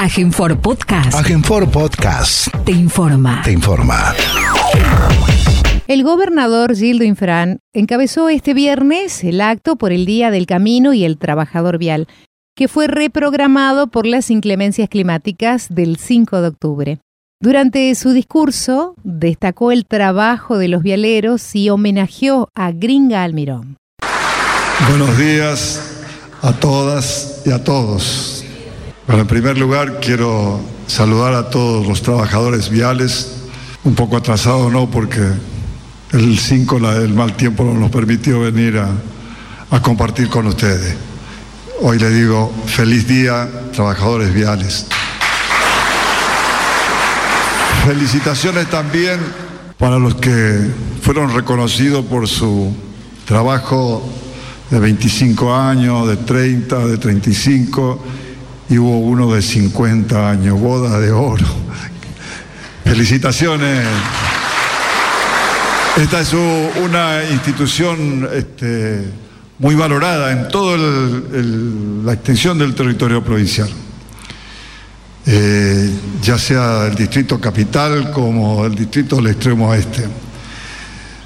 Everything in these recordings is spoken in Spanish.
Agenfor Podcast. Agenfor Podcast. Te informa. Te informa. El gobernador Gildo Infran encabezó este viernes el acto por el Día del Camino y el Trabajador Vial, que fue reprogramado por las inclemencias climáticas del 5 de octubre. Durante su discurso, destacó el trabajo de los vialeros y homenajeó a Gringa Almirón. Buenos días a todas y a todos. Bueno, en primer lugar quiero saludar a todos los trabajadores viales, un poco atrasados, ¿no? Porque el 5, el mal tiempo no nos permitió venir a, a compartir con ustedes. Hoy le digo feliz día, trabajadores viales. Felicitaciones también para los que fueron reconocidos por su trabajo de 25 años, de 30, de 35 y hubo uno de 50 años, boda de oro. Felicitaciones. Esta es una institución este, muy valorada en toda la extensión del territorio provincial, eh, ya sea el distrito capital como el distrito del extremo oeste.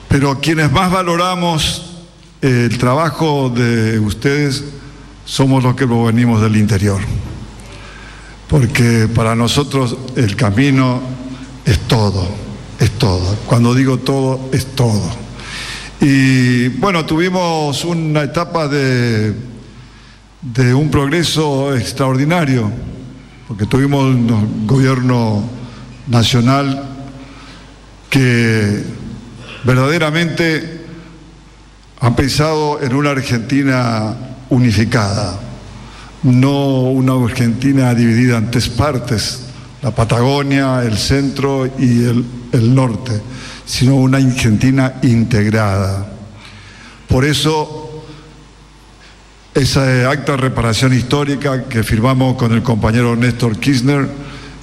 Pero quienes más valoramos el trabajo de ustedes somos los que venimos del interior porque para nosotros el camino es todo, es todo. Cuando digo todo, es todo. Y bueno, tuvimos una etapa de, un progreso extraordinario, porque tuvimos un gobierno nacional que verdaderamente ha pensado en una Argentina unificada no una Argentina dividida en tres partes, la Patagonia, el centro y el, norte, sino una Argentina integrada. Por eso, esa acta de reparación histórica que firmamos con el compañero Néstor Kirchner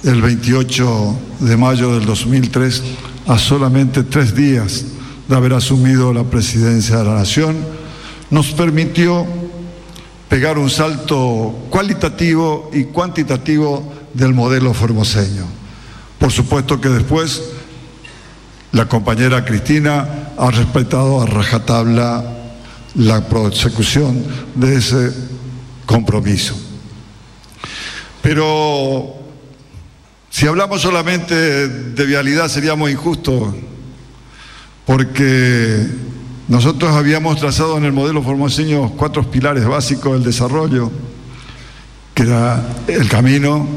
el 28 de mayo del 2003, a solamente tres días de haber asumido la presidencia de la Nación, nos permitió pegar un salto cualitativo y cuantitativo del modelo formoseño. Por supuesto que después la compañera Cristina ha respetado a rajatabla la prosecución de ese compromiso. Pero si hablamos solamente de vialidad sería muy injusto, porque nosotros habíamos trazado en el modelo formoseño cuatro pilares básicos del desarrollo, que era el camino,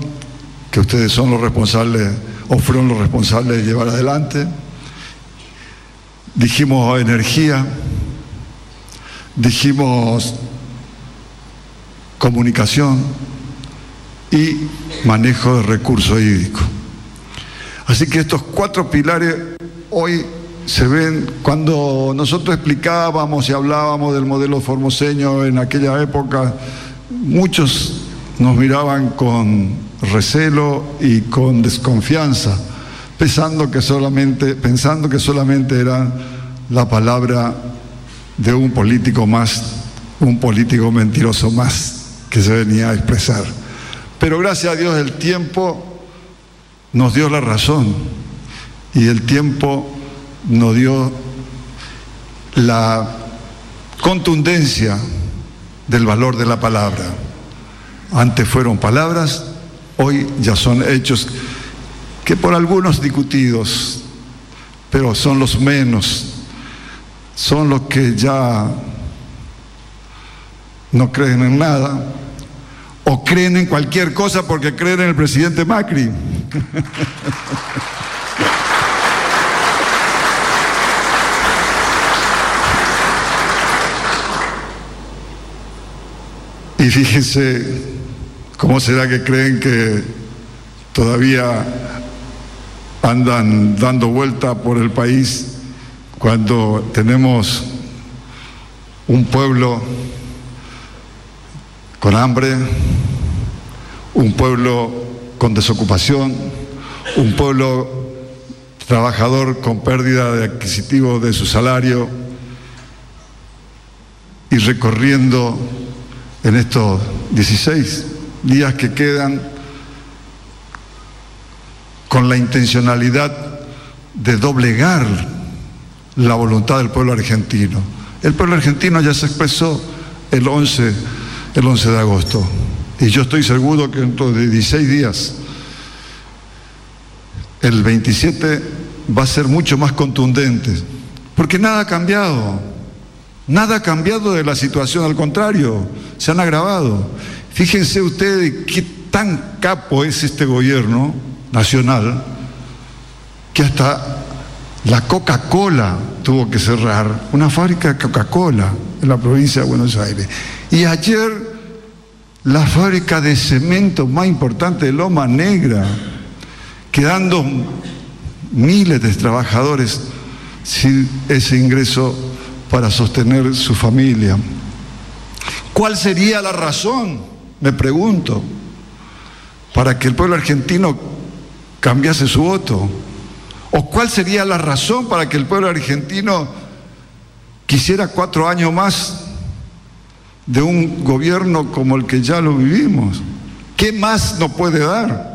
que ustedes son los responsables o fueron los responsables de llevar adelante. Dijimos energía, dijimos comunicación y manejo de recursos hídricos. Así que estos cuatro pilares hoy se ven cuando nosotros explicábamos y hablábamos del modelo formoseño en aquella época, muchos nos miraban con recelo y con desconfianza, pensando que solamente, pensando que solamente era la palabra de un político más, un político mentiroso más que se venía a expresar. Pero gracias a Dios el tiempo nos dio la razón y el tiempo nos dio la contundencia del valor de la palabra. Antes fueron palabras, hoy ya son hechos que por algunos discutidos, pero son los menos, son los que ya no creen en nada o creen en cualquier cosa porque creen en el presidente Macri. Y fíjense cómo será que creen que todavía andan dando vuelta por el país cuando tenemos un pueblo con hambre, un pueblo con desocupación, un pueblo trabajador con pérdida de adquisitivo de su salario y recorriendo en estos 16 días que quedan con la intencionalidad de doblegar la voluntad del pueblo argentino. El pueblo argentino ya se expresó el 11, el 11 de agosto y yo estoy seguro que dentro de 16 días, el 27 va a ser mucho más contundente, porque nada ha cambiado, nada ha cambiado de la situación, al contrario, se han agravado. Fíjense ustedes qué tan capo es este gobierno nacional que hasta la Coca-Cola tuvo que cerrar, una fábrica de Coca-Cola en la provincia de Buenos Aires. Y ayer la fábrica de cemento más importante de Loma Negra, quedando miles de trabajadores sin ese ingreso para sostener su familia. ¿Cuál sería la razón, me pregunto, para que el pueblo argentino cambiase su voto? ¿O cuál sería la razón para que el pueblo argentino quisiera cuatro años más de un gobierno como el que ya lo vivimos? ¿Qué más nos puede dar?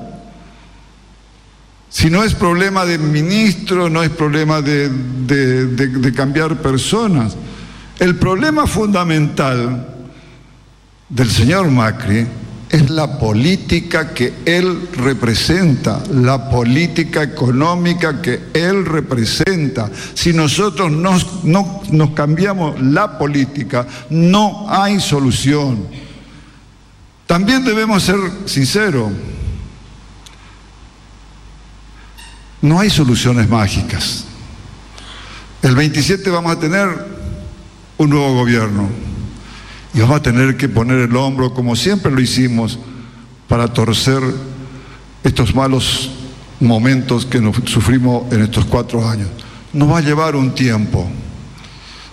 Si no es problema de ministro, no es problema de, cambiar personas. El problema fundamental del señor Macri es la política que él representa, la política económica que él representa. Si nosotros no, nos cambiamos la política, no hay solución. También debemos ser sinceros, no hay soluciones mágicas. El 27 vamos a tener un nuevo gobierno y vamos a tener que poner el hombro, como siempre lo hicimos, para torcer estos malos momentos que nos sufrimos en estos cuatro años. Nos va a llevar un tiempo,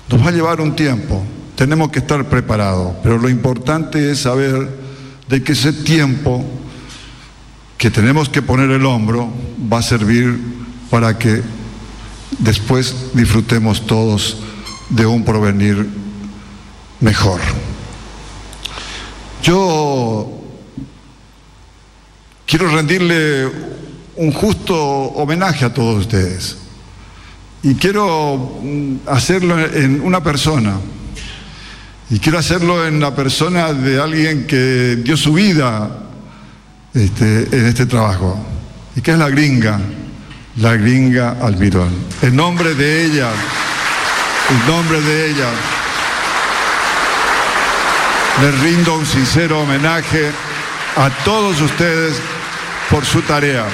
nos va a llevar un tiempo. Tenemos que estar preparados, pero lo importante es saber de que ese tiempo que tenemos que poner el hombro va a servir para que después disfrutemos todos de un porvenir mejor. Yo quiero rendirle un justo homenaje a todos ustedes y quiero mm, hacerlo en una persona. Y quiero hacerlo en la persona de alguien que dio su vida este, en este trabajo, y que es la gringa, la gringa Almirón. En nombre de ella, en nombre de ella. Les rindo un sincero homenaje a todos ustedes por su tarea.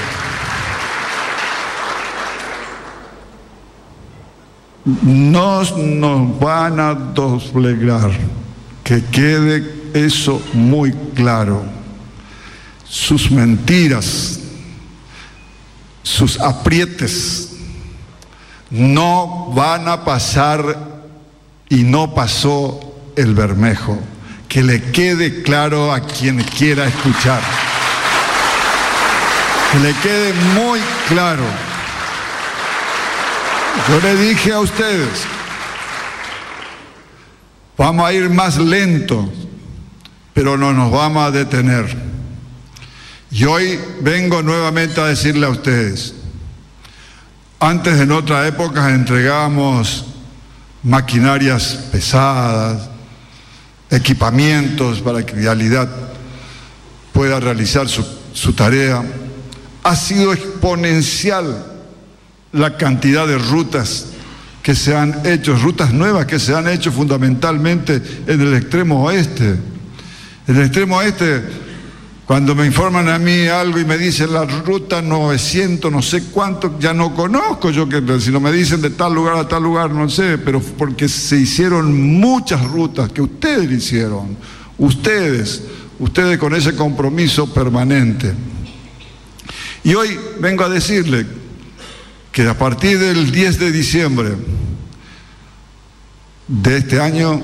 No nos van a doblegar, que quede eso muy claro. Sus mentiras, sus aprietes, no van a pasar y no pasó el Bermejo que le quede claro a quien quiera escuchar. Que le quede muy claro. Yo le dije a ustedes, vamos a ir más lento, pero no nos vamos a detener. Y hoy vengo nuevamente a decirle a ustedes, antes en otra época entregábamos maquinarias pesadas, equipamientos para que Vialidad pueda realizar su, tarea. Ha sido exponencial la cantidad de rutas que se han hecho, rutas nuevas que se han hecho fundamentalmente en el extremo oeste. En el extremo oeste cuando me informan a mí algo y me dicen la ruta 900, no sé cuánto, ya no conozco yo que si no me dicen de tal lugar a tal lugar, no sé, pero porque se hicieron muchas rutas que ustedes hicieron, ustedes, ustedes con ese compromiso permanente. Y hoy vengo a decirle que a partir del 10 de diciembre de este año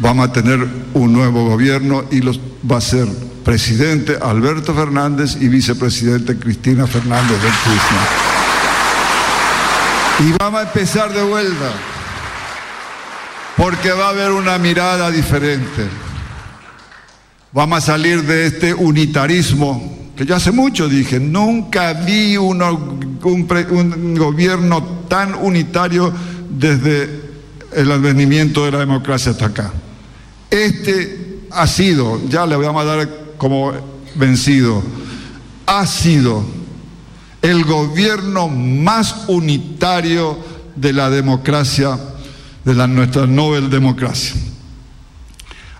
vamos a tener un nuevo gobierno y los va a ser presidente Alberto Fernández y vicepresidente Cristina Fernández del Kirchner. Y vamos a empezar de vuelta, porque va a haber una mirada diferente. Vamos a salir de este unitarismo que yo hace mucho dije, nunca vi un, un gobierno tan unitario desde el advenimiento de la democracia hasta acá. Este ha sido, ya le vamos a dar como vencido, ha sido el gobierno más unitario de la democracia, de la, nuestra Nobel democracia.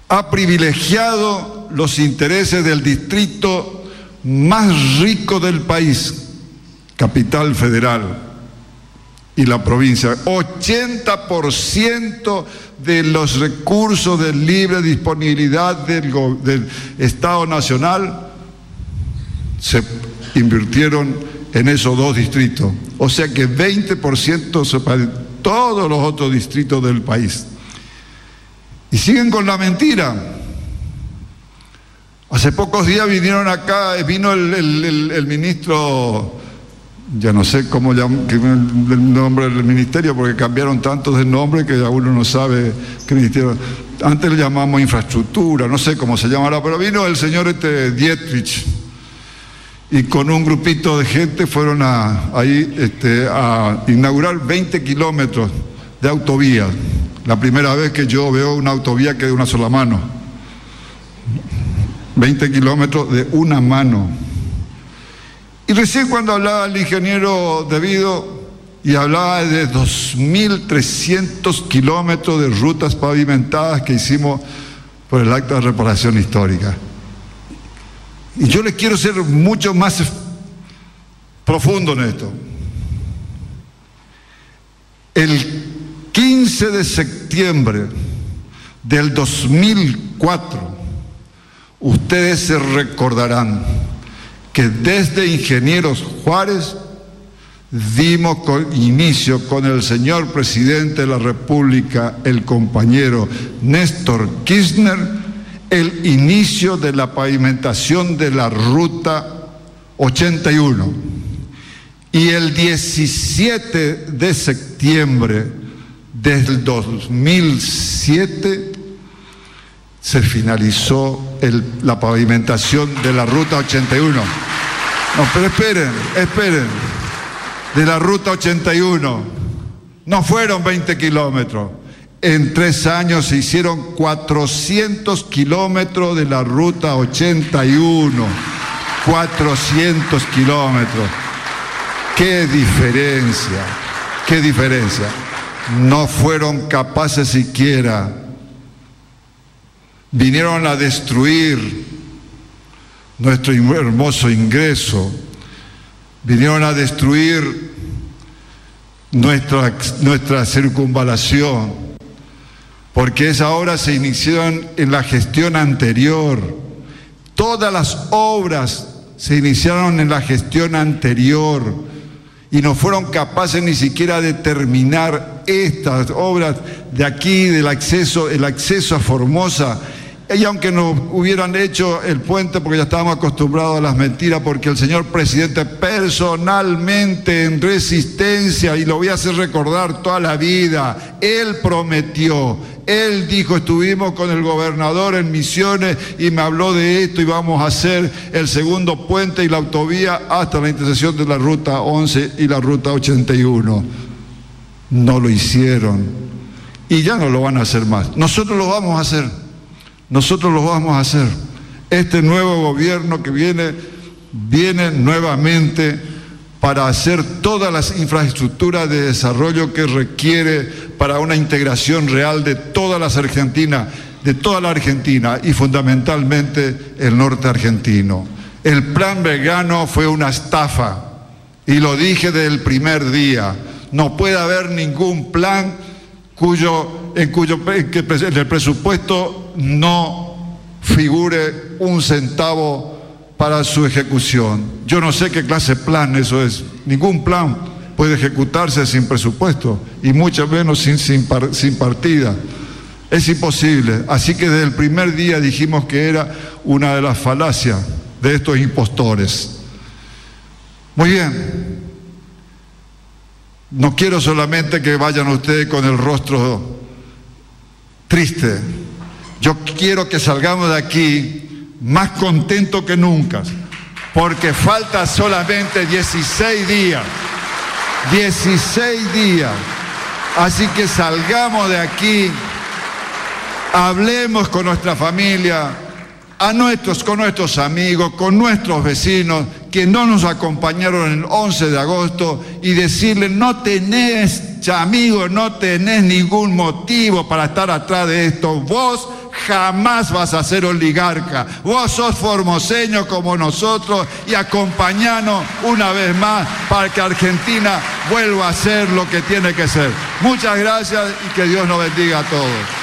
Ha privilegiado los intereses del distrito más rico del país, capital federal, y la provincia. 80% de los recursos de libre disponibilidad del, Estado Nacional se invirtieron en esos dos distritos. O sea que 20% se todos los otros distritos del país. Y siguen con la mentira. Hace pocos días vinieron acá, vino el, el ministro ya no sé cómo llaman el nombre del ministerio, porque cambiaron tantos de nombre que ya uno no sabe qué ministerio. Antes le llamamos infraestructura, no sé cómo se llamará, pero vino el señor este Dietrich y con un grupito de gente fueron a, ahí este, a inaugurar 20 kilómetros de autovía. La primera vez que yo veo una autovía que de una sola mano. 20 kilómetros de una mano. Y recién cuando hablaba el ingeniero Debido y hablaba de 2.300 kilómetros de rutas pavimentadas que hicimos por el acto de reparación histórica. Y yo les quiero ser mucho más profundo en esto. El 15 de septiembre del 2004, ustedes se recordarán que desde Ingenieros Juárez dimos inicio con el señor presidente de la República, el compañero Néstor Kirchner, el inicio de la pavimentación de la ruta 81. Y el 17 de septiembre del 2007 se finalizó la pavimentación de la ruta 81. No, pero esperen, esperen. De la ruta 81. No fueron 20 kilómetros. En tres años se hicieron 400 kilómetros de la ruta 81. 400 kilómetros. ¡Qué diferencia! ¡Qué diferencia! No fueron capaces siquiera vinieron a destruir nuestro hermoso ingreso, vinieron a destruir nuestra, nuestra circunvalación, porque esa obra se iniciaron en la gestión anterior. Todas las obras se iniciaron en la gestión anterior y no fueron capaces ni siquiera de terminar estas obras de aquí, del acceso, el acceso a Formosa y aunque no hubieran hecho el puente, porque ya estábamos acostumbrados a las mentiras, porque el señor presidente personalmente en resistencia, y lo voy a hacer recordar toda la vida, él prometió, él dijo, estuvimos con el gobernador en Misiones y me habló de esto y vamos a hacer el segundo puente y la autovía hasta la intersección de la ruta 11 y la ruta 81. No lo hicieron y ya no lo van a hacer más. Nosotros lo vamos a hacer. Nosotros lo vamos a hacer. Este nuevo gobierno que viene, viene nuevamente para hacer todas las infraestructuras de desarrollo que requiere para una integración real de todas las Argentinas, de toda la Argentina y fundamentalmente el norte argentino. El plan vegano fue una estafa y lo dije desde el primer día. No puede haber ningún plan cuyo, en cuyo el presupuesto no figure un centavo para su ejecución. Yo no sé qué clase de plan eso es. Ningún plan puede ejecutarse sin presupuesto y mucho menos sin, sin, sin partida. Es imposible. Así que desde el primer día dijimos que era una de las falacias de estos impostores. Muy bien. No quiero solamente que vayan ustedes con el rostro triste. Yo quiero que salgamos de aquí más contentos que nunca. porque falta solamente 16 días. 16 días. Así que salgamos de aquí, hablemos con nuestra familia, a nuestros, con nuestros amigos, con nuestros vecinos que no nos acompañaron el 11 de agosto y decirles, no tenés, amigos, no tenés ningún motivo para estar atrás de esto. Vos jamás vas a ser oligarca. Vos sos formoseño como nosotros y acompañanos una vez más para que Argentina vuelva a ser lo que tiene que ser. Muchas gracias y que Dios nos bendiga a todos.